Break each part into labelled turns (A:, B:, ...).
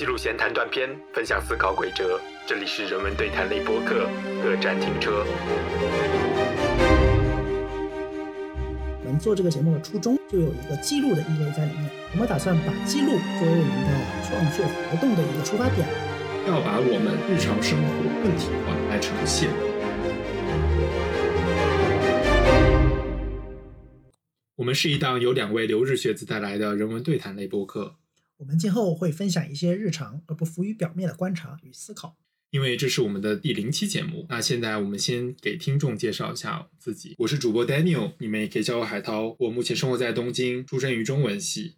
A: 记录闲谈短片，分享思考轨哲。这里是人文对谈类播客，各站停车。
B: 我们做这个节目的初衷就有一个记录的意味在里面。我们打算把记录作为我们的创作活动的一个出发点，
C: 要把我们日常生活问题化来呈现。我们是一档由两位留日学子带来的人文对谈类播客。
B: 我们今后会分享一些日常而不浮于表面的观察与思考。
C: 因为这是我们的第零期节目，那现在我们先给听众介绍一下自己。我是主播 Daniel，你们也可以叫我海涛。我目前生活在东京，出身于中文系，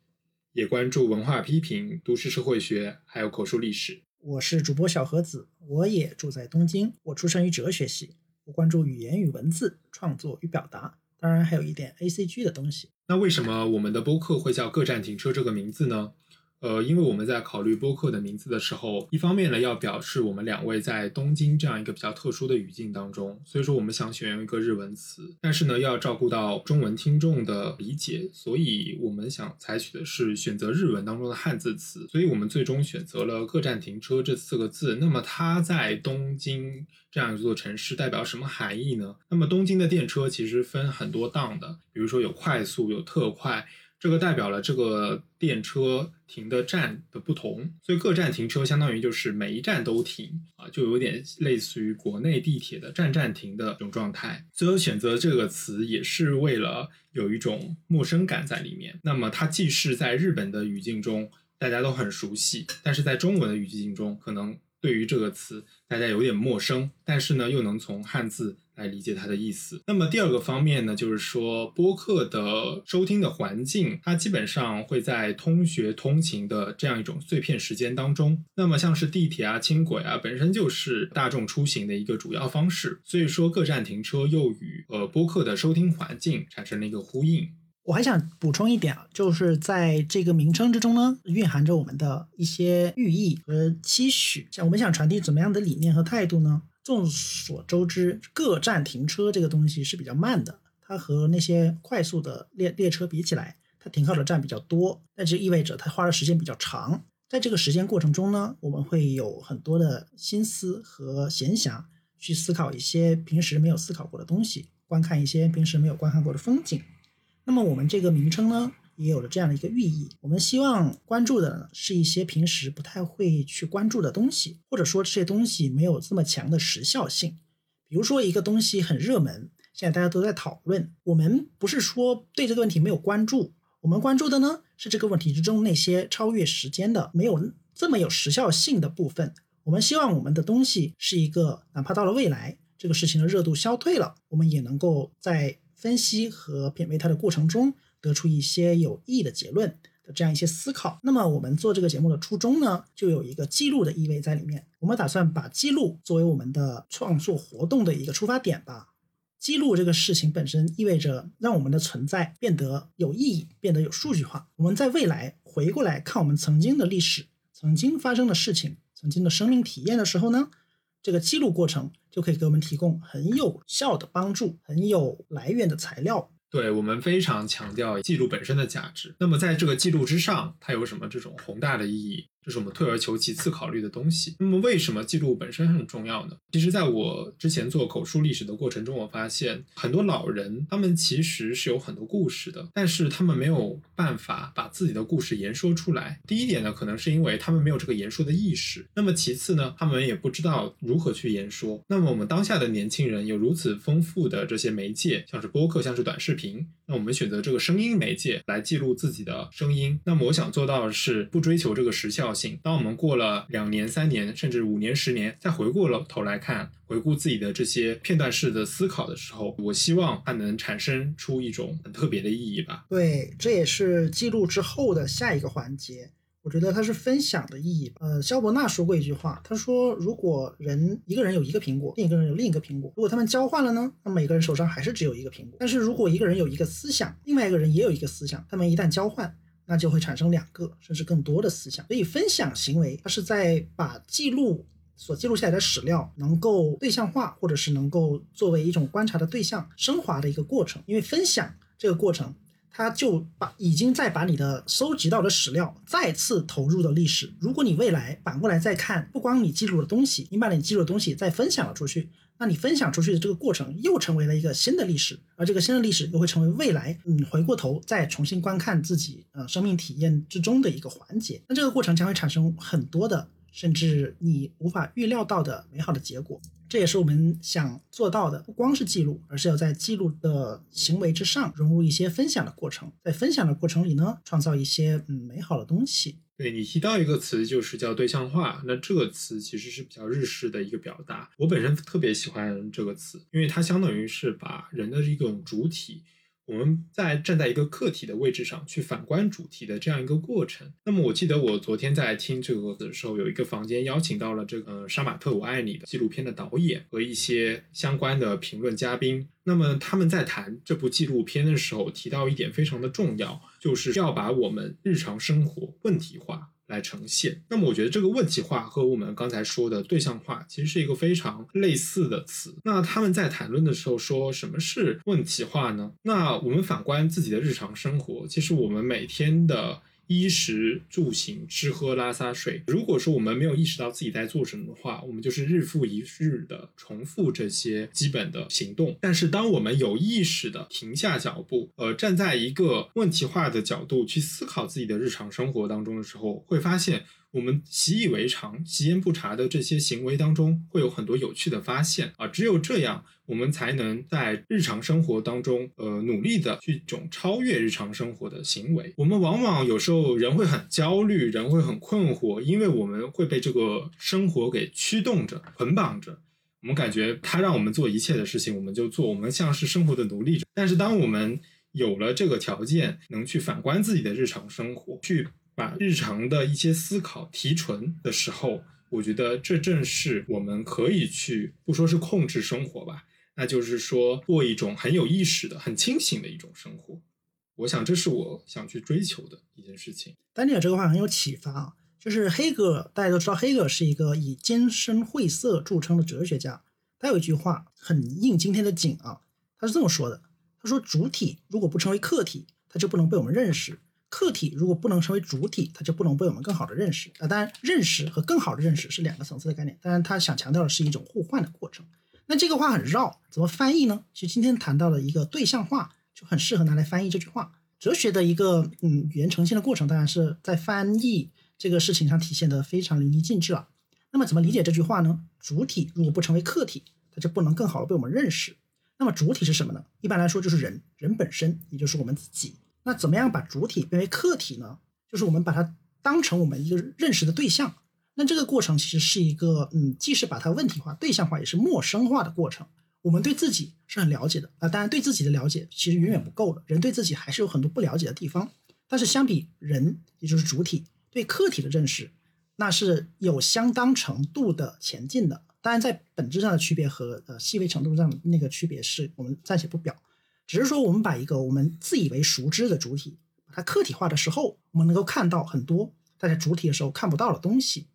C: 也关注文化批评、都市社会学，还有口述历史。
B: 我是主播小盒子，我也住在东京。我出生于哲学系，我关注语言与文字创作与表达，当然还有一点 A C G 的东西。
C: 那为什么我们的播客会叫“各站停车”这个名字呢？呃，因为我们在考虑播客的名字的时候，一方面呢要表示我们两位在东京这样一个比较特殊的语境当中，所以说我们想选用一个日文词，但是呢要照顾到中文听众的理解，所以我们想采取的是选择日文当中的汉字词，所以我们最终选择了“各站停车”这四个字。那么它在东京这样一座城市代表什么含义呢？那么东京的电车其实分很多档的，比如说有快速，有特快。这个代表了这个电车停的站的不同，所以各站停车相当于就是每一站都停啊，就有点类似于国内地铁的站站停的这种状态。最后选择这个词也是为了有一种陌生感在里面。那么它既是在日本的语境中大家都很熟悉，但是在中文的语境中可能对于这个词大家有点陌生，但是呢又能从汉字。来理解它的意思。那么第二个方面呢，就是说播客的收听的环境，它基本上会在通学通勤的这样一种碎片时间当中。那么像是地铁啊、轻轨啊，本身就是大众出行的一个主要方式。所以说，各站停车又与呃播客的收听环境产生了一个呼应。
B: 我还想补充一点啊，就是在这个名称之中呢，蕴含着我们的一些寓意和期许。像我们想传递怎么样的理念和态度呢？众所周知，各站停车这个东西是比较慢的，它和那些快速的列列车比起来，它停靠的站比较多，那就意味着它花的时间比较长。在这个时间过程中呢，我们会有很多的心思和闲暇去思考一些平时没有思考过的东西，观看一些平时没有观看过的风景。那么我们这个名称呢？也有了这样的一个寓意，我们希望关注的是一些平时不太会去关注的东西，或者说这些东西没有这么强的时效性。比如说一个东西很热门，现在大家都在讨论，我们不是说对这个问题没有关注，我们关注的呢是这个问题之中那些超越时间的、没有这么有时效性的部分。我们希望我们的东西是一个，哪怕到了未来，这个事情的热度消退了，我们也能够在分析和品味它的过程中。得出一些有意义的结论的这样一些思考。那么我们做这个节目的初衷呢，就有一个记录的意味在里面。我们打算把记录作为我们的创作活动的一个出发点吧。记录这个事情本身意味着让我们的存在变得有意义，变得有数据化。我们在未来回过来看我们曾经的历史、曾经发生的事情、曾经的生命体验的时候呢，这个记录过程就可以给我们提供很有效的帮助，很有来源的材料。
C: 对我们非常强调记录本身的价值。那么在这个记录之上，它有什么这种宏大的意义？这是我们退而求其次考虑的东西。那么，为什么记录本身很重要呢？其实，在我之前做口述历史的过程中，我发现很多老人他们其实是有很多故事的，但是他们没有办法把自己的故事言说出来。第一点呢，可能是因为他们没有这个言说的意识。那么其次呢，他们也不知道如何去言说。那么我们当下的年轻人有如此丰富的这些媒介，像是播客，像是短视频，那我们选择这个声音媒介来记录自己的声音。那么我想做到的是不追求这个时效。当我们过了两年、三年，甚至五年、十年，再回过了头来看，回顾自己的这些片段式的思考的时候，我希望它能产生出一种很特别的意义吧。
B: 对，这也是记录之后的下一个环节。我觉得它是分享的意义。呃，肖伯纳说过一句话，他说：“如果人一个人有一个苹果，另一个人有另一个苹果，如果他们交换了呢？那每个人手上还是只有一个苹果。但是如果一个人有一个思想，另外一个人也有一个思想，他们一旦交换。”那就会产生两个甚至更多的思想，所以分享行为它是在把记录所记录下来的史料能够对象化，或者是能够作为一种观察的对象升华的一个过程。因为分享这个过程，它就把已经在把你的搜集到的史料再次投入到历史。如果你未来反过来再看，不光你记录了东西，你把你记录的东西再分享了出去，那你分享出去的这个过程又成为了一个新的历史，而这个新的历史又会成为未来你回过头再重新观看自己呃生命体验之中的一个环节。那这个过程将会产生很多的。甚至你无法预料到的美好的结果，这也是我们想做到的。不光是记录，而是要在记录的行为之上融入一些分享的过程，在分享的过程里呢，创造一些嗯美好的东西。
C: 对你提到一个词，就是叫对象化。那这个词其实是比较日式的一个表达，我本身特别喜欢这个词，因为它相当于是把人的一种主体。我们在站在一个客体的位置上去反观主题的这样一个过程。那么我记得我昨天在听这个的时候，有一个房间邀请到了这个杀马特我爱你的纪录片的导演和一些相关的评论嘉宾。那么他们在谈这部纪录片的时候，提到一点非常的重要，就是要把我们日常生活问题化。来呈现。那么，我觉得这个问题化和我们刚才说的对象化其实是一个非常类似的词。那他们在谈论的时候说什么是问题化呢？那我们反观自己的日常生活，其实我们每天的。衣食住行、吃喝拉撒睡。如果说我们没有意识到自己在做什么的话，我们就是日复一日的重复这些基本的行动。但是，当我们有意识的停下脚步，呃，站在一个问题化的角度去思考自己的日常生活当中的时候，会发现。我们习以为常、习焉不察的这些行为当中，会有很多有趣的发现啊！只有这样，我们才能在日常生活当中，呃，努力的去种超越日常生活的行为。我们往往有时候人会很焦虑，人会很困惑，因为我们会被这个生活给驱动着、捆绑着。我们感觉它让我们做一切的事情，我们就做，我们像是生活的奴隶者。但是，当我们有了这个条件，能去反观自己的日常生活，去。把日常的一些思考提纯的时候，我觉得这正是我们可以去不说是控制生活吧，那就是说过一种很有意识的、很清醒的一种生活。我想这是我想去追求的一件事情。
B: 丹尼尔这个话很有启发啊，就是黑格尔，大家都知道黑格尔是一个以艰深晦涩著称的哲学家。他有一句话很应今天的景啊，他是这么说的：他说主体如果不成为客体，他就不能被我们认识。客体如果不能成为主体，它就不能被我们更好的认识啊。当然，认识和更好的认识是两个层次的概念。当然，他想强调的是一种互换的过程。那这个话很绕，怎么翻译呢？其实今天谈到了一个对象化，就很适合拿来翻译这句话。哲学的一个嗯语言呈现的过程，当然是在翻译这个事情上体现的非常淋漓尽致了。那么怎么理解这句话呢？主体如果不成为客体，它就不能更好的被我们认识。那么主体是什么呢？一般来说就是人，人本身，也就是我们自己。那怎么样把主体变为客体呢？就是我们把它当成我们一个认识的对象。那这个过程其实是一个，嗯，既是把它问题化、对象化，也是陌生化的过程。我们对自己是很了解的啊，当然对自己的了解其实远远不够的，人对自己还是有很多不了解的地方。但是相比人，也就是主体对客体的认识，那是有相当程度的前进的。当然，在本质上的区别和呃细微程度上那个区别，是我们暂且不表。只是说，我们把一个我们自以为熟知的主体，把它客体化的时候，我们能够看到很多大家主体的时候看不到的东西。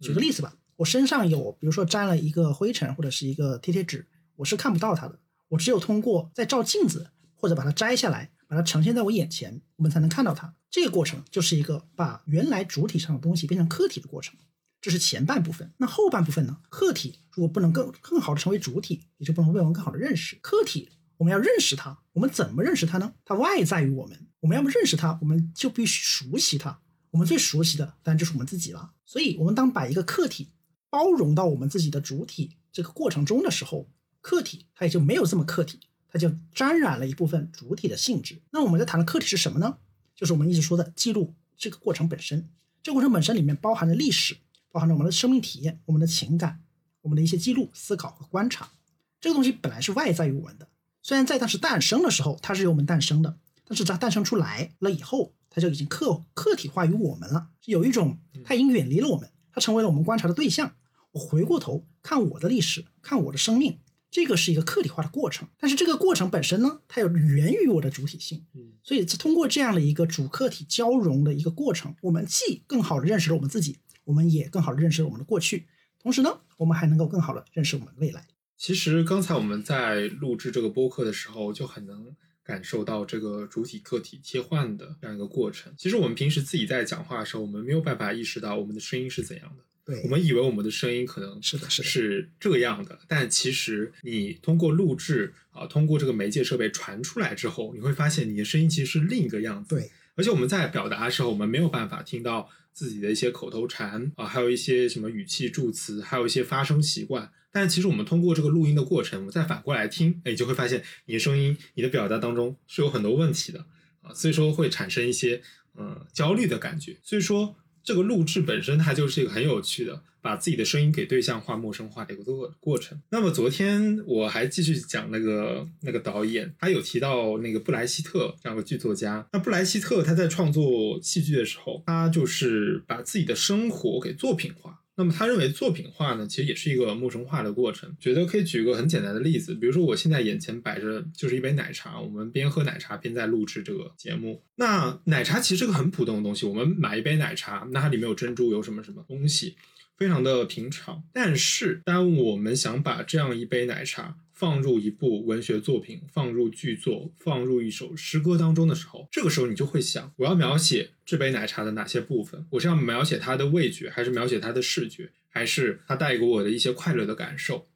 B: 举个例子吧，我身上有，比如说沾了一个灰尘或者是一个贴贴纸，我是看不到它的。我只有通过在照镜子或者把它摘下来，把它呈现在我眼前，我们才能看到它。这个过程就是一个把原来主体上的东西变成客体的过程。这是前半部分。那后半部分呢？客体如果不能更更好的成为主体，也就不能被我们更好的认识。客体。我们要认识它，我们怎么认识它呢？它外在于我们。我们要么认识它，我们就必须熟悉它。我们最熟悉的当然就是我们自己了。所以，我们当把一个客体包容到我们自己的主体这个过程中的时候，客体它也就没有这么客体，它就沾染了一部分主体的性质。那我们在谈的客体是什么呢？就是我们一直说的记录这个过程本身。这个过程本身里面包含着历史，包含着我们的生命体验、我们的情感、我们的一些记录、思考和观察。这个东西本来是外在于我们的。虽然在当时诞生的时候，它是由我们诞生的，但是它诞生出来了以后，它就已经客客体化于我们了。有一种，它已经远离了我们，它成为了我们观察的对象。我回过头看我的历史，看我的生命，这个是一个客体化的过程。但是这个过程本身呢，它有源于我的主体性。所以通过这样的一个主客体交融的一个过程，我们既更好的认识了我们自己，我们也更好的认识了我们的过去。同时呢，我们还能够更好的认识我们的未来。
C: 其实刚才我们在录制这个播客的时候，就很能感受到这个主体客体切换的这样一个过程。其实我们平时自己在讲话的时候，我们没有办法意识到我们的声音是怎样的。
B: 对，
C: 我们以为我们的声音可能
B: 是的，是，
C: 是这样的，但其实你通过录制啊，通过这个媒介设备传出来之后，你会发现你的声音其实是另一个样子。
B: 对，
C: 而且我们在表达的时候，我们没有办法听到自己的一些口头禅啊，还有一些什么语气助词，还有一些发声习惯。但其实我们通过这个录音的过程，我们再反过来听，哎，你就会发现你的声音、你的表达当中是有很多问题的啊，所以说会产生一些嗯焦虑的感觉。所以说。这个录制本身它就是一个很有趣的，把自己的声音给对象化、陌生化的一个过过程。那么昨天我还继续讲那个那个导演，他有提到那个布莱希特这样的剧作家。那布莱希特他在创作戏剧的时候，他就是把自己的生活给作品化。那么他认为作品化呢，其实也是一个陌生化的过程。觉得可以举个很简单的例子，比如说我现在眼前摆着就是一杯奶茶，我们边喝奶茶边在录制这个节目。那奶茶其实是个很普通的东西，我们买一杯奶茶，那它里面有珍珠，有什么什么东西，非常的平常。但是当我们想把这样一杯奶茶，放入一部文学作品，放入剧作，放入一首诗歌当中的时候，这个时候你就会想，我要描写这杯奶茶的哪些部分？我是要描写它的味觉，还是描写它的视觉，还是它带给我的一些快乐的感受？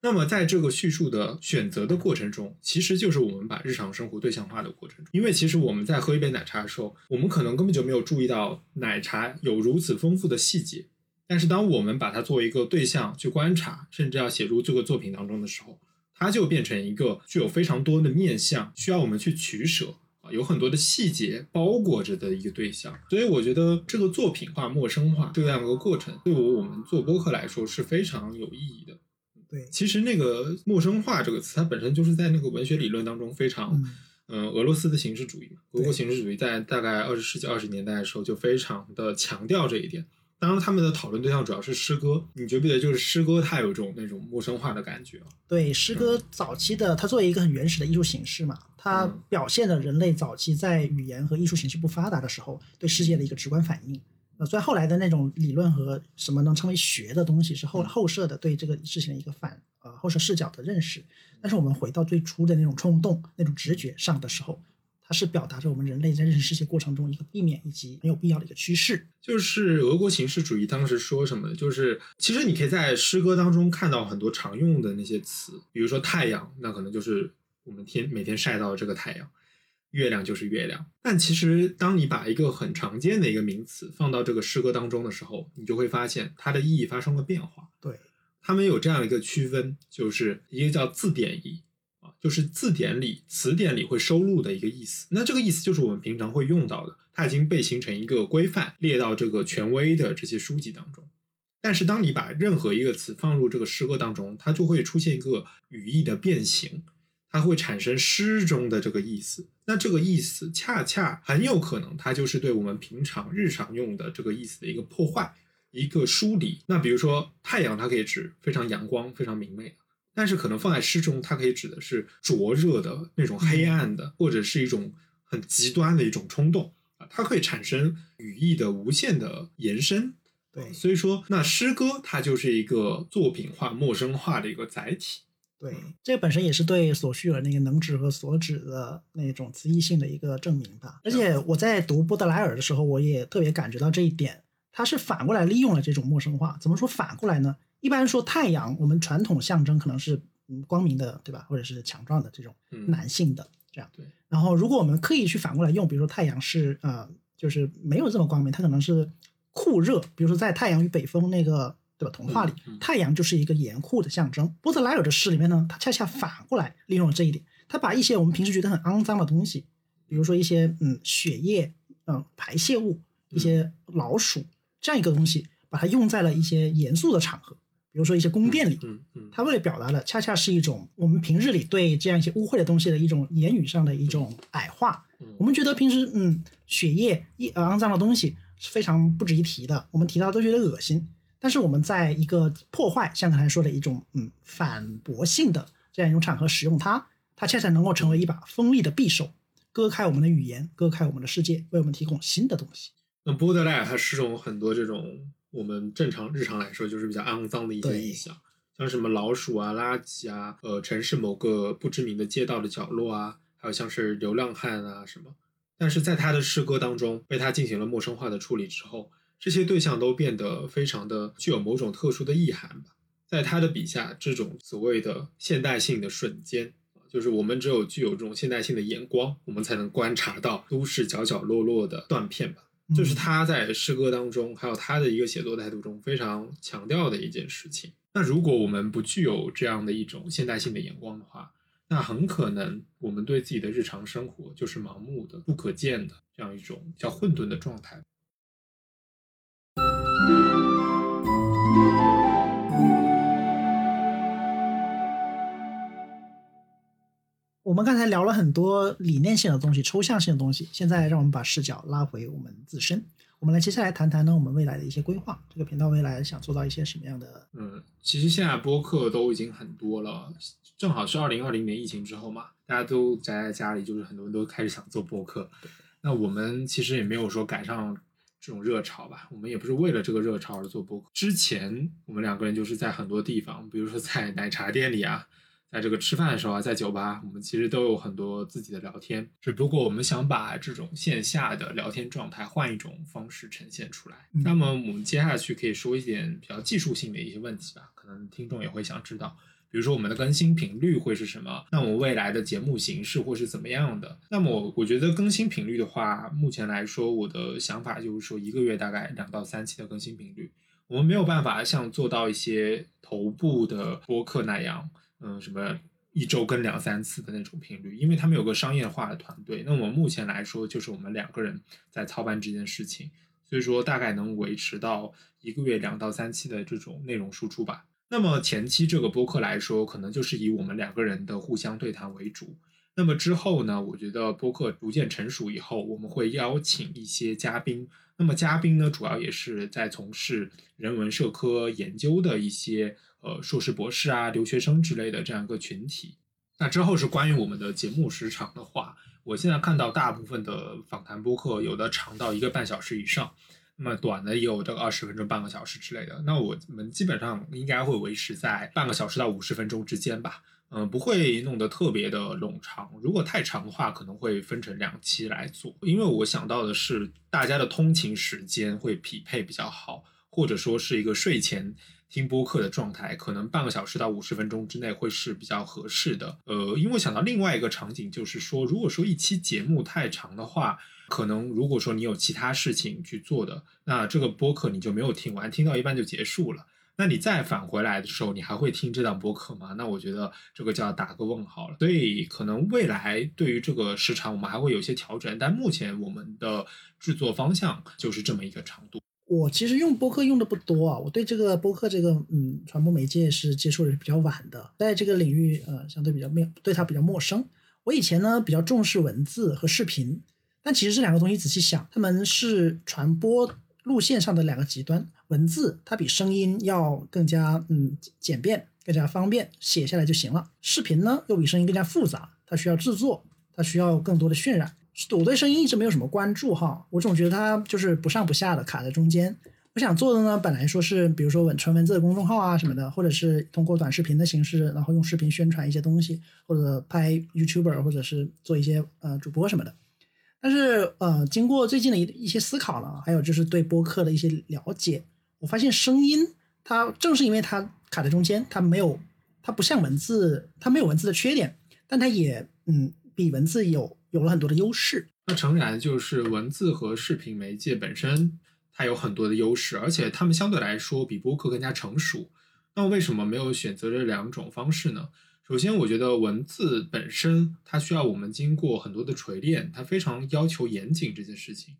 C: 那么在这个叙述的选择的过程中，其实就是我们把日常生活对象化的过程中。因为其实我们在喝一杯奶茶的时候，我们可能根本就没有注意到奶茶有如此丰富的细节，但是当我们把它作为一个对象去观察，甚至要写入这个作品当中的时候，它就变成一个具有非常多的面相，需要我们去取舍啊，有很多的细节包裹着的一个对象。所以我觉得这个作品化、陌生化这样一个过程，对我我们做播客来说是非常有意义的。
B: 对，
C: 其实那个陌生化这个词，它本身就是在那个文学理论当中非常，嗯，俄罗斯的形式主义嘛，俄国形式主义在大概二十世纪二十年代的时候就非常的强调这一点。当然，他们的讨论对象主要是诗歌。你觉不觉得，就是诗歌它有一种那种陌生化的感觉
B: 对，诗歌早期的它作为一个很原始的艺术形式嘛，它表现了人类早期在语言和艺术形式不发达的时候对世界的一个直观反应。呃，所以后来的那种理论和什么能称为学的东西，是后后设的对这个事情的一个反呃后设视角的认识。但是我们回到最初的那种冲动、那种直觉上的时候。它是表达着我们人类在认识世界过程中一个避免以及没有必要的一个趋势。
C: 就是俄国形式主义当时说什么？就是其实你可以在诗歌当中看到很多常用的那些词，比如说太阳，那可能就是我们天每天晒到的这个太阳；月亮就是月亮。但其实当你把一个很常见的一个名词放到这个诗歌当中的时候，你就会发现它的意义发生了变化。
B: 对，
C: 他们有这样一个区分，就是一个叫字典义。就是字典里、词典里会收录的一个意思，那这个意思就是我们平常会用到的，它已经被形成一个规范，列到这个权威的这些书籍当中。但是，当你把任何一个词放入这个诗歌当中，它就会出现一个语义的变形，它会产生诗中的这个意思。那这个意思恰恰很有可能，它就是对我们平常日常用的这个意思的一个破坏、一个疏离。那比如说，太阳，它可以指非常阳光、非常明媚的。但是可能放在诗中，它可以指的是灼热的那种黑暗的，或者是一种很极端的一种冲动啊，它可以产生语义的无限的延伸。
B: 对，
C: 所以说那诗歌它就是一个作品化、陌生化的一个载体。
B: 对，这本身也是对索绪尔那个能指和所指的那种词义性的一个证明吧。而且我在读波德莱尔的时候，我也特别感觉到这一点，他是反过来利用了这种陌生化。怎么说反过来呢？一般说太阳，我们传统象征可能是嗯光明的，对吧？或者是强壮的这种男性的这样。
C: 对。
B: 然后如果我们刻意去反过来用，比如说太阳是呃，就是没有这么光明，它可能是酷热。比如说在《太阳与北风》那个对吧童话里，太阳就是一个严酷的象征。波特莱尔的诗里面呢，他恰恰反过来利用了这一点，他把一些我们平时觉得很肮脏的东西，比如说一些嗯血液、嗯排泄物、一些老鼠这样一个东西，把它用在了一些严肃的场合。比如说一些宫殿里，
C: 嗯嗯，
B: 他为了表达的恰恰是一种我们平日里对这样一些污秽的东西的一种言语上的一种矮化。我们觉得平时嗯血液一肮脏的东西是非常不值一提的，我们提到都觉得恶心。但是我们在一个破坏，像刚才说的一种嗯反驳性的这样一种场合使用它，它恰恰能够成为一把锋利的匕首，割开我们的语言，割开我们的世界，为我们提供新的东西。
C: 那波德莱尔他诗中很多这种。我们正常日常来说，就是比较肮脏的一些意象，像什么老鼠啊、垃圾啊，呃，城市某个不知名的街道的角落啊，还有像是流浪汉啊什么。但是在他的诗歌当中，被他进行了陌生化的处理之后，这些对象都变得非常的具有某种特殊的意涵吧。在他的笔下，这种所谓的现代性的瞬间，就是我们只有具有这种现代性的眼光，我们才能观察到都市角角落落的断片吧。这是他在诗歌当中，还有他的一个写作态度中非常强调的一件事情。那如果我们不具有这样的一种现代性的眼光的话，那很可能我们对自己的日常生活就是盲目的、不可见的这样一种叫混沌的状态。
B: 我们刚才聊了很多理念性的东西、抽象性的东西，现在让我们把视角拉回我们自身。我们来接下来谈谈呢，我们未来的一些规划。这个频道未来想做到一些什么样的？
C: 嗯，其实现在播客都已经很多了，正好是二零二零年疫情之后嘛，大家都宅在家里，就是很多人都开始想做播客。那我们其实也没有说赶上这种热潮吧，我们也不是为了这个热潮而做播客。之前我们两个人就是在很多地方，比如说在奶茶店里啊。在这个吃饭的时候啊，在酒吧，我们其实都有很多自己的聊天。只不过我们想把这种线下的聊天状态换一种方式呈现出来。那么我们接下去可以说一点比较技术性的一些问题吧，可能听众也会想知道，比如说我们的更新频率会是什么？那我们未来的节目形式会是怎么样的？那么我觉得更新频率的话，目前来说，我的想法就是说一个月大概两到三期的更新频率。我们没有办法像做到一些头部的播客那样。嗯，什么一周跟两三次的那种频率，因为他们有个商业化的团队。那我们目前来说，就是我们两个人在操办这件事情，所以说大概能维持到一个月两到三期的这种内容输出吧。那么前期这个播客来说，可能就是以我们两个人的互相对谈为主。那么之后呢，我觉得播客逐渐成熟以后，我们会邀请一些嘉宾。那么嘉宾呢，主要也是在从事人文社科研究的一些。呃，硕士、博士啊，留学生之类的这样一个群体。那之后是关于我们的节目时长的话，我现在看到大部分的访谈播客有的长到一个半小时以上，那么短的也有这个二十分钟、半个小时之类的。那我们基本上应该会维持在半个小时到五十分钟之间吧，嗯，不会弄得特别的冗长。如果太长的话，可能会分成两期来做，因为我想到的是大家的通勤时间会匹配比较好，或者说是一个睡前。听播客的状态，可能半个小时到五十分钟之内会是比较合适的。呃，因为想到另外一个场景，就是说，如果说一期节目太长的话，可能如果说你有其他事情去做的，那这个播客你就没有听完，听到一半就结束了。那你再返回来的时候，你还会听这档播客吗？那我觉得这个就要打个问号了。所以可能未来对于这个时长，我们还会有些调整，但目前我们的制作方向就是这么一个长度。
B: 我其实用播客用的不多啊，我对这个播客这个嗯传播媒介是接触的比较晚的，在这个领域呃相对比较没对它比较陌生。我以前呢比较重视文字和视频，但其实这两个东西仔细想，他们是传播路线上的两个极端。文字它比声音要更加嗯简便，更加方便，写下来就行了。视频呢又比声音更加复杂，它需要制作，它需要更多的渲染。我对声音一直没有什么关注哈，我总觉得它就是不上不下的卡在中间。我想做的呢，本来说是比如说文纯文字的公众号啊什么的，或者是通过短视频的形式，然后用视频宣传一些东西，或者拍 YouTuber，或者是做一些呃主播什么的。但是呃，经过最近的一一些思考呢，还有就是对播客的一些了解，我发现声音它正是因为它卡在中间，它没有它不像文字，它没有文字的缺点，但它也嗯比文字有。有了很多的优势，
C: 那诚然就是文字和视频媒介本身它有很多的优势，而且它们相对来说比播客更加成熟。那为什么没有选择这两种方式呢？首先，我觉得文字本身它需要我们经过很多的锤炼，它非常要求严谨这件事情。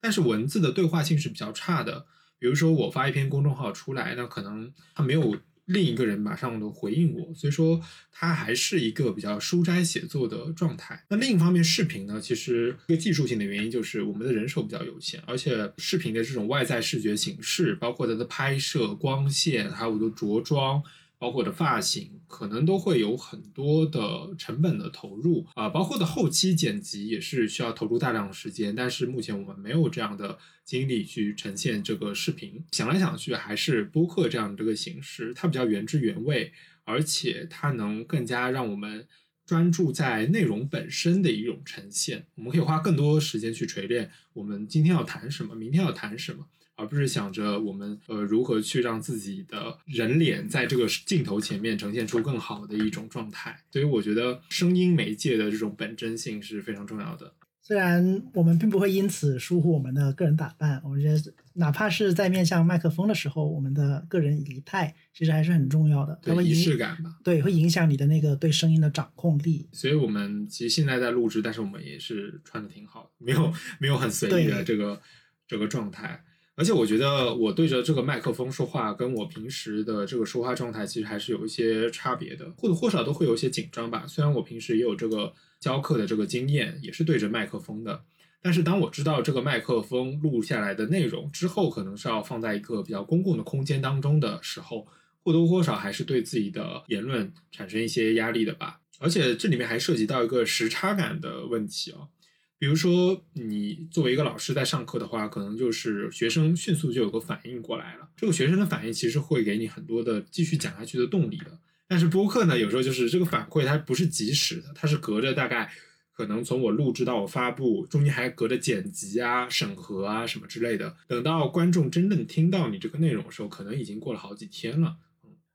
C: 但是文字的对话性是比较差的，比如说我发一篇公众号出来，那可能它没有。另一个人马上的回应我，所以说它还是一个比较书斋写作的状态。那另一方面，视频呢，其实一个技术性的原因就是我们的人手比较有限，而且视频的这种外在视觉形式，包括它的拍摄、光线，还有我的着装。包括的发型可能都会有很多的成本的投入啊，包括的后期剪辑也是需要投入大量的时间。但是目前我们没有这样的精力去呈现这个视频。想来想去，还是播客这样的这个形式，它比较原汁原味，而且它能更加让我们专注在内容本身的一种呈现。我们可以花更多时间去锤炼我们今天要谈什么，明天要谈什么，而不是想着我们呃如何去让自己的人脸在这个镜头前面呈现出更好的一种状态。所以我觉得声音媒介的这种本真性是非常重要的。
B: 虽然我们并不会因此疏忽我们的个人打扮，我觉得哪怕是在面向麦克风的时候，我们的个人仪态其实还是很重要的，它会
C: 仪式感吧。
B: 对，会影响你的那个对声音的掌控力。
C: 所以我们其实现在在录制，但是我们也是穿的挺好，没有没有很随意的这个这个状态。而且我觉得我对着这个麦克风说话，跟我平时的这个说话状态其实还是有一些差别的，或多或少都会有一些紧张吧。虽然我平时也有这个教课的这个经验，也是对着麦克风的，但是当我知道这个麦克风录下来的内容之后，可能是要放在一个比较公共的空间当中的时候，或多或少还是对自己的言论产生一些压力的吧。而且这里面还涉及到一个时差感的问题啊。比如说，你作为一个老师在上课的话，可能就是学生迅速就有个反应过来了。这个学生的反应其实会给你很多的继续讲下去的动力的。但是播客呢，有时候就是这个反馈它不是及时的，它是隔着大概可能从我录制到我发布，中间还隔着剪辑啊、审核啊什么之类的。等到观众真正听到你这个内容的时候，可能已经过了好几天了。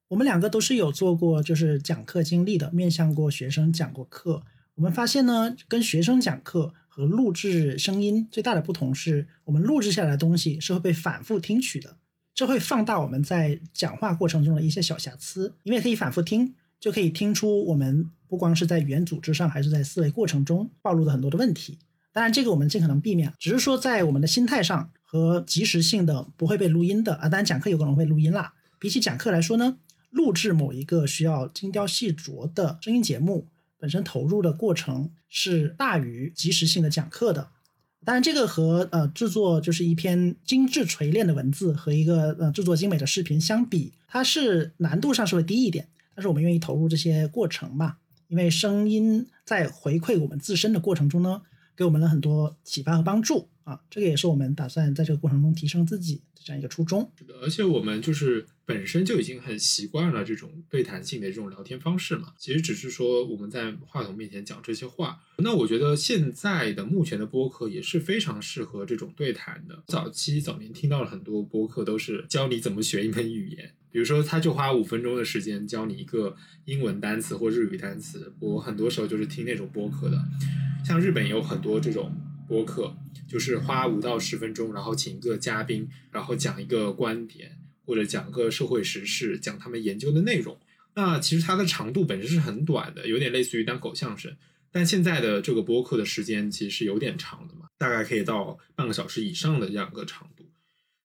B: 我们两个都是有做过就是讲课经历的，面向过学生讲过课。我们发现呢，跟学生讲课。和录制声音最大的不同是，我们录制下来的东西是会被反复听取的，这会放大我们在讲话过程中的一些小瑕疵，因为可以反复听，就可以听出我们不光是在语言组织上，还是在思维过程中暴露的很多的问题。当然，这个我们尽可能避免，只是说在我们的心态上和及时性的不会被录音的啊。当然，讲课有可能会录音啦。比起讲课来说呢，录制某一个需要精雕细琢的声音节目。本身投入的过程是大于及时性的讲课的，当然这个和呃制作就是一篇精致锤炼的文字和一个呃制作精美的视频相比，它是难度上是会低一点，但是我们愿意投入这些过程嘛，因为声音在回馈我们自身的过程中呢，给我们了很多启发和帮助啊，这个也是我们打算在这个过程中提升自己的这样一个初衷。
C: 是的，而且我们就是。本身就已经很习惯了这种对谈性的这种聊天方式嘛，其实只是说我们在话筒面前讲这些话。那我觉得现在的目前的播客也是非常适合这种对谈的。早期早年听到了很多播客都是教你怎么学一门语言，比如说他就花五分钟的时间教你一个英文单词或日语单词。我很多时候就是听那种播客的，像日本有很多这种播客，就是花五到十分钟，然后请一个嘉宾，然后讲一个观点。或者讲个社会时事，讲他们研究的内容。那其实它的长度本身是很短的，有点类似于单口相声。但现在的这个播客的时间其实是有点长的嘛，大概可以到半个小时以上的这样一个长度。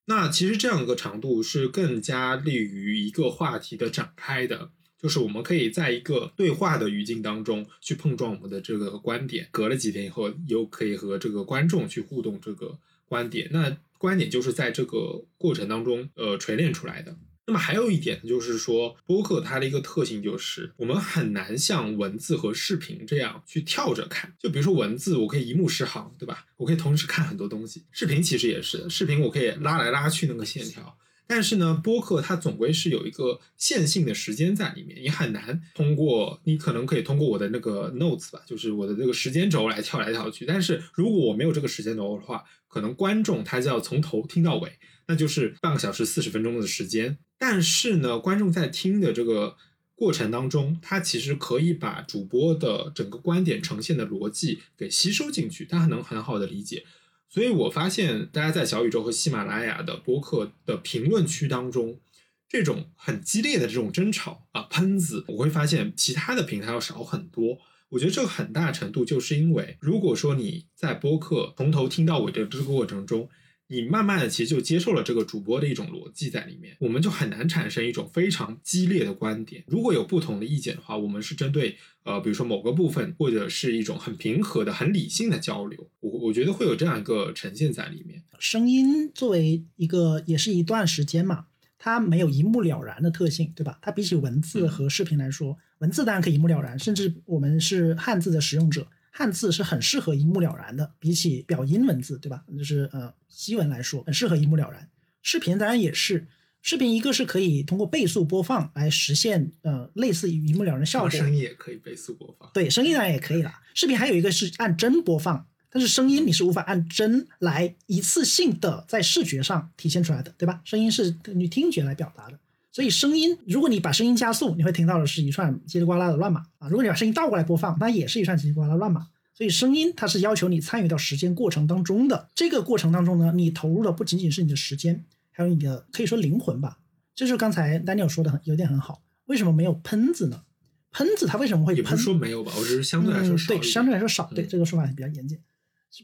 C: 那其实这样一个长度是更加利于一个话题的展开的，就是我们可以在一个对话的语境当中去碰撞我们的这个观点。隔了几天以后，又可以和这个观众去互动这个观点。那观点就是在这个过程当中，呃，锤炼出来的。那么还有一点就是说，播客它的一个特性就是，我们很难像文字和视频这样去跳着看。就比如说文字，我可以一目十行，对吧？我可以同时看很多东西。视频其实也是，视频我可以拉来拉去那个线条。但是呢，播客它总归是有一个线性的时间在里面，你很难通过，你可能可以通过我的那个 notes 吧，就是我的这个时间轴来跳来跳去。但是如果我没有这个时间轴的话，可能观众他就要从头听到尾，那就是半个小时四十分钟的时间。但是呢，观众在听的这个过程当中，他其实可以把主播的整个观点呈现的逻辑给吸收进去，他能很好的理解。所以我发现，大家在小宇宙和喜马拉雅的播客的评论区当中，这种很激烈的这种争吵啊喷子，我会发现其他的平台要少很多。我觉得这个很大程度就是因为，如果说你在播客从头听到尾的这个过程中，你慢慢的其实就接受了这个主播的一种逻辑在里面，我们就很难产生一种非常激烈的观点。如果有不同的意见的话，我们是针对呃，比如说某个部分，或者是一种很平和的、很理性的交流。我我觉得会有这样一个呈现在里面。
B: 声音作为一个也是一段时间嘛，它没有一目了然的特性，对吧？它比起文字和视频来说，文字当然可以一目了然，甚至我们是汉字的使用者。汉字是很适合一目了然的，比起表音文字，对吧？就是呃西文来说，很适合一目了然。视频当然也是，视频一个是可以通过倍速播放来实现呃类似于一目了然的效果，
C: 声音也可以倍速播放。
B: 对，声音当然也可以了。视频还有一个是按帧播放，但是声音你是无法按帧来一次性的在视觉上体现出来的，对吧？声音是根据听觉来表达的，所以声音如果你把声音加速，你会听到的是一串叽里呱啦的乱码啊；如果你把声音倒过来播放，那也是一串叽里呱啦乱码。所以声音它是要求你参与到时间过程当中的，这个过程当中呢，你投入的不仅仅是你的时间，还有你的可以说灵魂吧。这就是刚才 Daniel 说的很有点很好，为什么没有喷子呢？喷子它为什么会喷？
C: 也不是说没有吧，我只是相对来说少、
B: 嗯。对，相对来说少。对，这个说法比较严谨。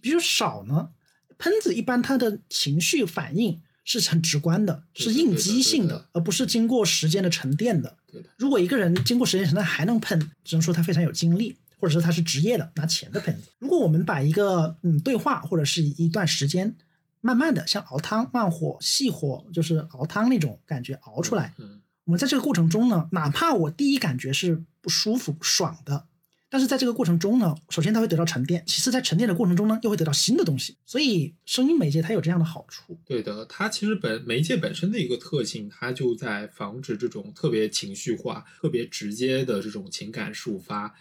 B: 比如少呢，喷子一般他的情绪反应是很直观的，是应激性的，而不是经过时间的沉淀的。
C: 对的。
B: 如果一个人经过时间沉淀还能喷，只能说他非常有精力。或者说他是职业的拿钱的喷子。如果我们把一个嗯对话或者是一段时间，慢慢的像熬汤，慢火细火就是熬汤那种感觉熬出来，
C: 嗯，
B: 我们在这个过程中呢，哪怕我第一感觉是不舒服、不爽的，但是在这个过程中呢，首先它会得到沉淀，其次在沉淀的过程中呢，又会得到新的东西。所以声音媒介它有这样的好处。
C: 对的，它其实本媒介本身的一个特性，它就在防止这种特别情绪化、特别直接的这种情感抒发。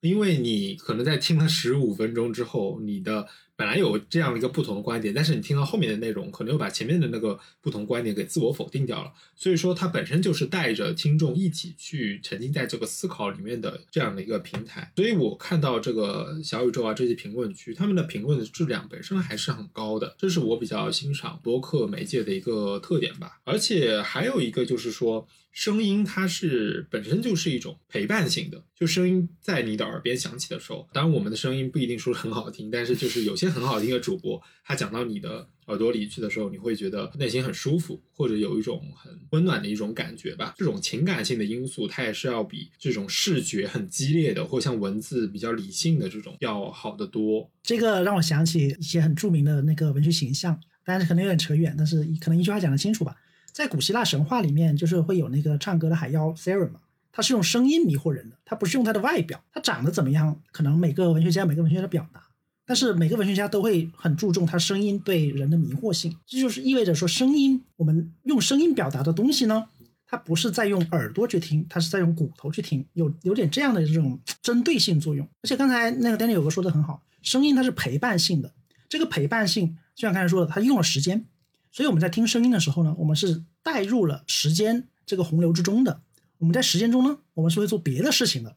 C: 因为你可能在听了十五分钟之后，你的本来有这样一个不同的观点，但是你听到后面的内容，可能又把前面的那个不同观点给自我否定掉了。所以说，它本身就是带着听众一起去沉浸在这个思考里面的这样的一个平台。所以我看到这个小宇宙啊这些评论区，他们的评论的质量本身还是很高的，这是我比较欣赏播客媒介的一个特点吧。而且还有一个就是说。声音它是本身就是一种陪伴性的，就声音在你的耳边响起的时候，当然我们的声音不一定说很好听，但是就是有些很好听的主播，他讲到你的耳朵里去的时候，你会觉得内心很舒服，或者有一种很温暖的一种感觉吧。这种情感性的因素，它也是要比这种视觉很激烈的，或像文字比较理性的这种要好得多。
B: 这个让我想起一些很著名的那个文学形象，当然可能有点扯远，但是可能一句话讲得清楚吧。在古希腊神话里面，就是会有那个唱歌的海妖 s a r a 嘛，他是用声音迷惑人的，他不是用他的外表，他长得怎么样，可能每个文学家每个文学家的表达，但是每个文学家都会很注重他声音对人的迷惑性，这就是意味着说，声音我们用声音表达的东西呢，它不是在用耳朵去听，它是在用骨头去听，有有点这样的这种针对性作用。而且刚才那个 Danny 有个说的很好，声音它是陪伴性的，这个陪伴性就像刚才说的，它用了时间。所以我们在听声音的时候呢，我们是带入了时间这个洪流之中的。我们在时间中呢，我们是会做别的事情的。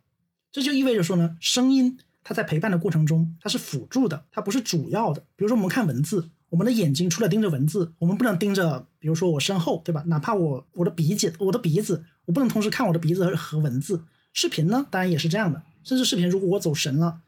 B: 这就意味着说呢，声音它在陪伴的过程中，它是辅助的，它不是主要的。比如说我们看文字，我们的眼睛除了盯着文字，我们不能盯着，比如说我身后，对吧？哪怕我我的鼻子，我的鼻子，我不能同时看我的鼻子和文字。视频呢，当然也是这样的。甚至视频，如果我走神了，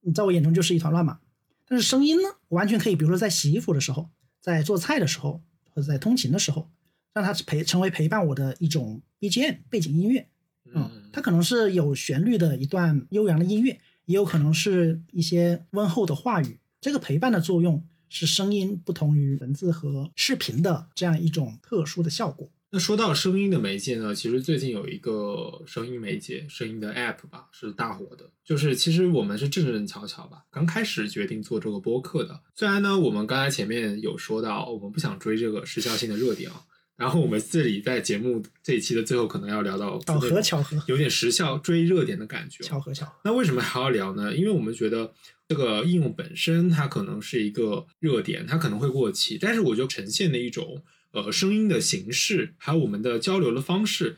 B: 你在我眼中就是一团乱码。但是声音呢，我完全可以，比如说在洗衣服的时候。在做菜的时候，或者在通勤的时候，让它陪成为陪伴我的一种 BGM 背景音乐。嗯，它可能是有旋律的一段悠扬的音乐，也有可能是一些温厚的话语。这个陪伴的作用是声音不同于文字和视频的这样一种特殊的效果。
C: 那说到声音的媒介呢，其实最近有一个声音媒介、声音的 App 吧，是大火的。就是其实我们是正正巧巧吧，刚开始决定做这个播客的。虽然呢，我们刚才前面有说到，我们不想追这个时效性的热点啊。然后我们这里在节目这一期的最后，可能要聊到
B: 巧合巧合，
C: 有点时效追热点的感觉。
B: 巧合巧合。
C: 那为什么还要聊呢？因为我们觉得这个应用本身它可能是一个热点，它可能会过期，但是我就呈现的一种。呃，声音的形式，还有我们的交流的方式，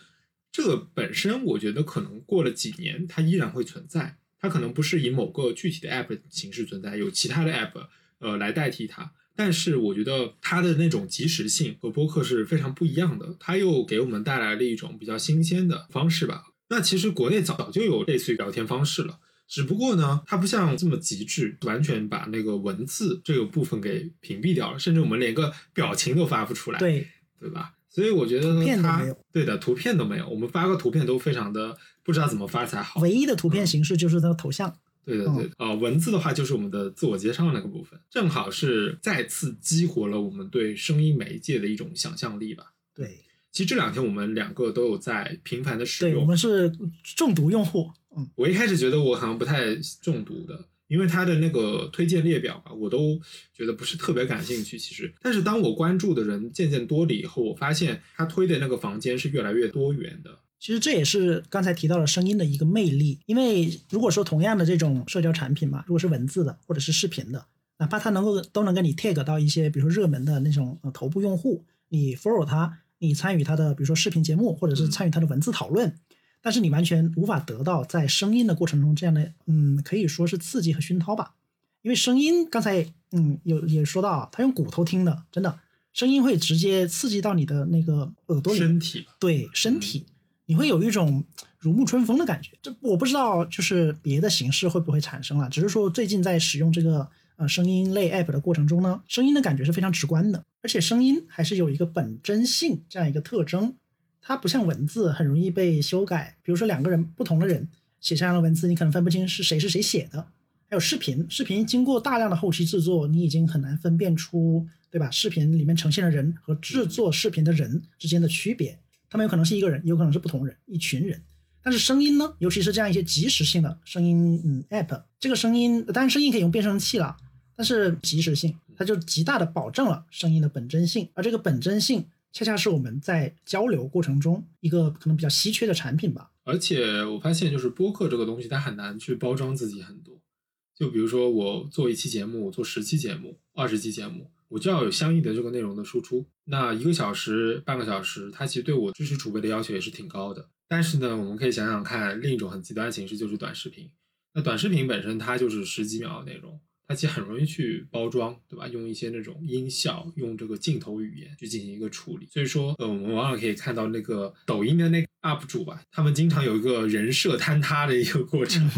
C: 这个本身我觉得可能过了几年，它依然会存在。它可能不是以某个具体的 app 形式存在，有其他的 app 呃来代替它。但是我觉得它的那种及时性和播客是非常不一样的，它又给我们带来了一种比较新鲜的方式吧。那其实国内早就有类似于聊天方式了。只不过呢，它不像这么极致，完全把那个文字这个部分给屏蔽掉了，甚至我们连个表情都发不出来，
B: 对
C: 对吧？所以我觉得它对的图片都没有，我们发个图片都非常的不知道怎么发才好。
B: 唯一的图片形式就是它的头像。
C: 对对对啊，文字的话就是我们的自我介绍那个部分，正好是再次激活了我们对声音媒介的一种想象力吧。
B: 对，
C: 其实这两天我们两个都有在频繁的使用，
B: 对，我们是中毒用户。
C: 嗯我一开始觉得我好像不太中毒的，因为它的那个推荐列表吧，我都觉得不是特别感兴趣。其实，但是当我关注的人渐渐多了以后，我发现他推的那个房间是越来越多元的。
B: 其实这也是刚才提到了声音的一个魅力，因为如果说同样的这种社交产品嘛，如果是文字的或者是视频的，哪怕它能够都能给你 tag 到一些比如说热门的那种呃头部用户，你 follow 他，你参与他的比如说视频节目或者是参与他的文字讨论，但是你完全无法得到在声音的过程中这样的嗯可以说是刺激和熏陶吧，因为声音刚才嗯有也说到啊，他用骨头听的，真的声音会直接刺激到你的那个耳朵里，
C: 身体
B: 对身体。你会有一种如沐春风的感觉，这我不知道，就是别的形式会不会产生了。只是说最近在使用这个呃声音类 app 的过程中呢，声音的感觉是非常直观的，而且声音还是有一个本真性这样一个特征，它不像文字很容易被修改。比如说两个人不同的人写下来的文字，你可能分不清是谁是谁写的。还有视频，视频经过大量的后期制作，你已经很难分辨出，对吧？视频里面呈现的人和制作视频的人之间的区别。他们有可能是一个人，有可能是不同人，一群人。但是声音呢，尤其是这样一些即时性的声音，嗯，app，这个声音当然声音可以用变声器了，但是即时性，它就极大的保证了声音的本真性。而这个本真性，恰恰是我们在交流过程中一个可能比较稀缺的产品吧。
C: 而且我发现，就是播客这个东西，它很难去包装自己很多。就比如说我做一期节目，做十期节目，二十期节目。我就要有相应的这个内容的输出，那一个小时、半个小时，它其实对我知识储备的要求也是挺高的。但是呢，我们可以想想看，另一种很极端的形式就是短视频。那短视频本身它就是十几秒的内容，它其实很容易去包装，对吧？用一些那种音效，用这个镜头语言去进行一个处理。所以说，呃，我们往往可以看到那个抖音的那个 UP 主吧，他们经常有一个人设坍塌的一个过程。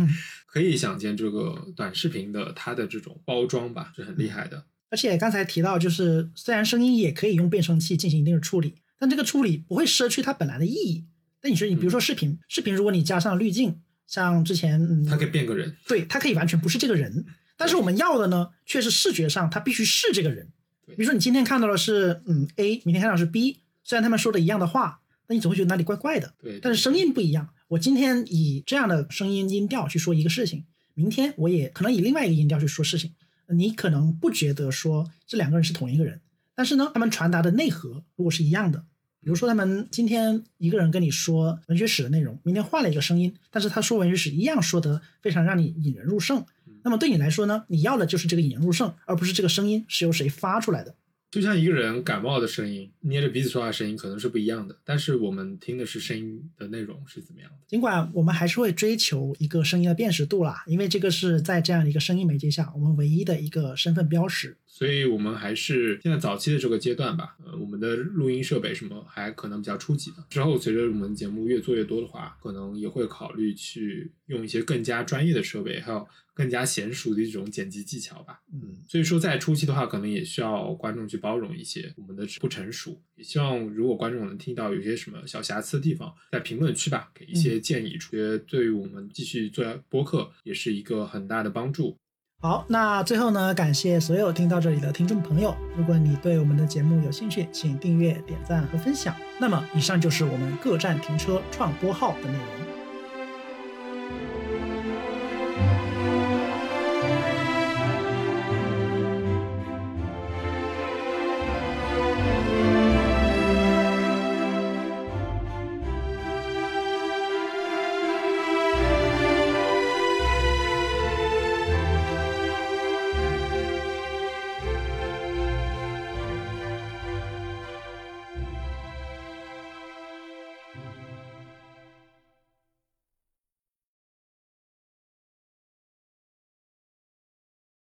C: 可以想见，这个短视频的它的这种包装吧，是很厉害的。
B: 而且刚才提到，就是虽然声音也可以用变声器进行一定的处理，但这个处理不会失去它本来的意义。那你说，你比如说视频，视频如果你加上滤镜，像之前，嗯，
C: 它可以变个人，
B: 对，它可以完全不是这个人。但是我们要的呢，却是视觉上它必须是这个人。比如说你今天看到的是嗯 A，明天看到是 B，虽然他们说的一样的话，那你总会觉得哪里怪怪的。
C: 对，
B: 但是声音不一样。我今天以这样的声音音调去说一个事情，明天我也可能以另外一个音调去说事情。你可能不觉得说这两个人是同一个人，但是呢，他们传达的内核如果是一样的，比如说他们今天一个人跟你说文学史的内容，明天换了一个声音，但是他说文学史一样说的非常让你引人入胜，那么对你来说呢，你要的就是这个引人入胜，而不是这个声音是由谁发出来的。
C: 就像一个人感冒的声音，捏着鼻子说话的声音可能是不一样的，但是我们听的是声音的内容是怎么样的。
B: 尽管我们还是会追求一个声音的辨识度啦，因为这个是在这样的一个声音媒介下，我们唯一的一个身份标识。
C: 所以我们还是现在早期的这个阶段吧，呃，我们的录音设备什么还可能比较初级的。之后随着我们节目越做越多的话，可能也会考虑去用一些更加专业的设备，还有更加娴熟的一种剪辑技巧吧。
B: 嗯，
C: 所以说在初期的话，可能也需要观众去包容一些我们的不成熟。也希望如果观众能听到有些什么小瑕疵的地方，在评论区吧给一些建议，觉得对于我们继续做播客也是一个很大的帮助。
B: 好，那最后呢，感谢所有听到这里的听众朋友。如果你对我们的节目有兴趣，请订阅、点赞和分享。那么，以上就是我们各站停车创播号的内容。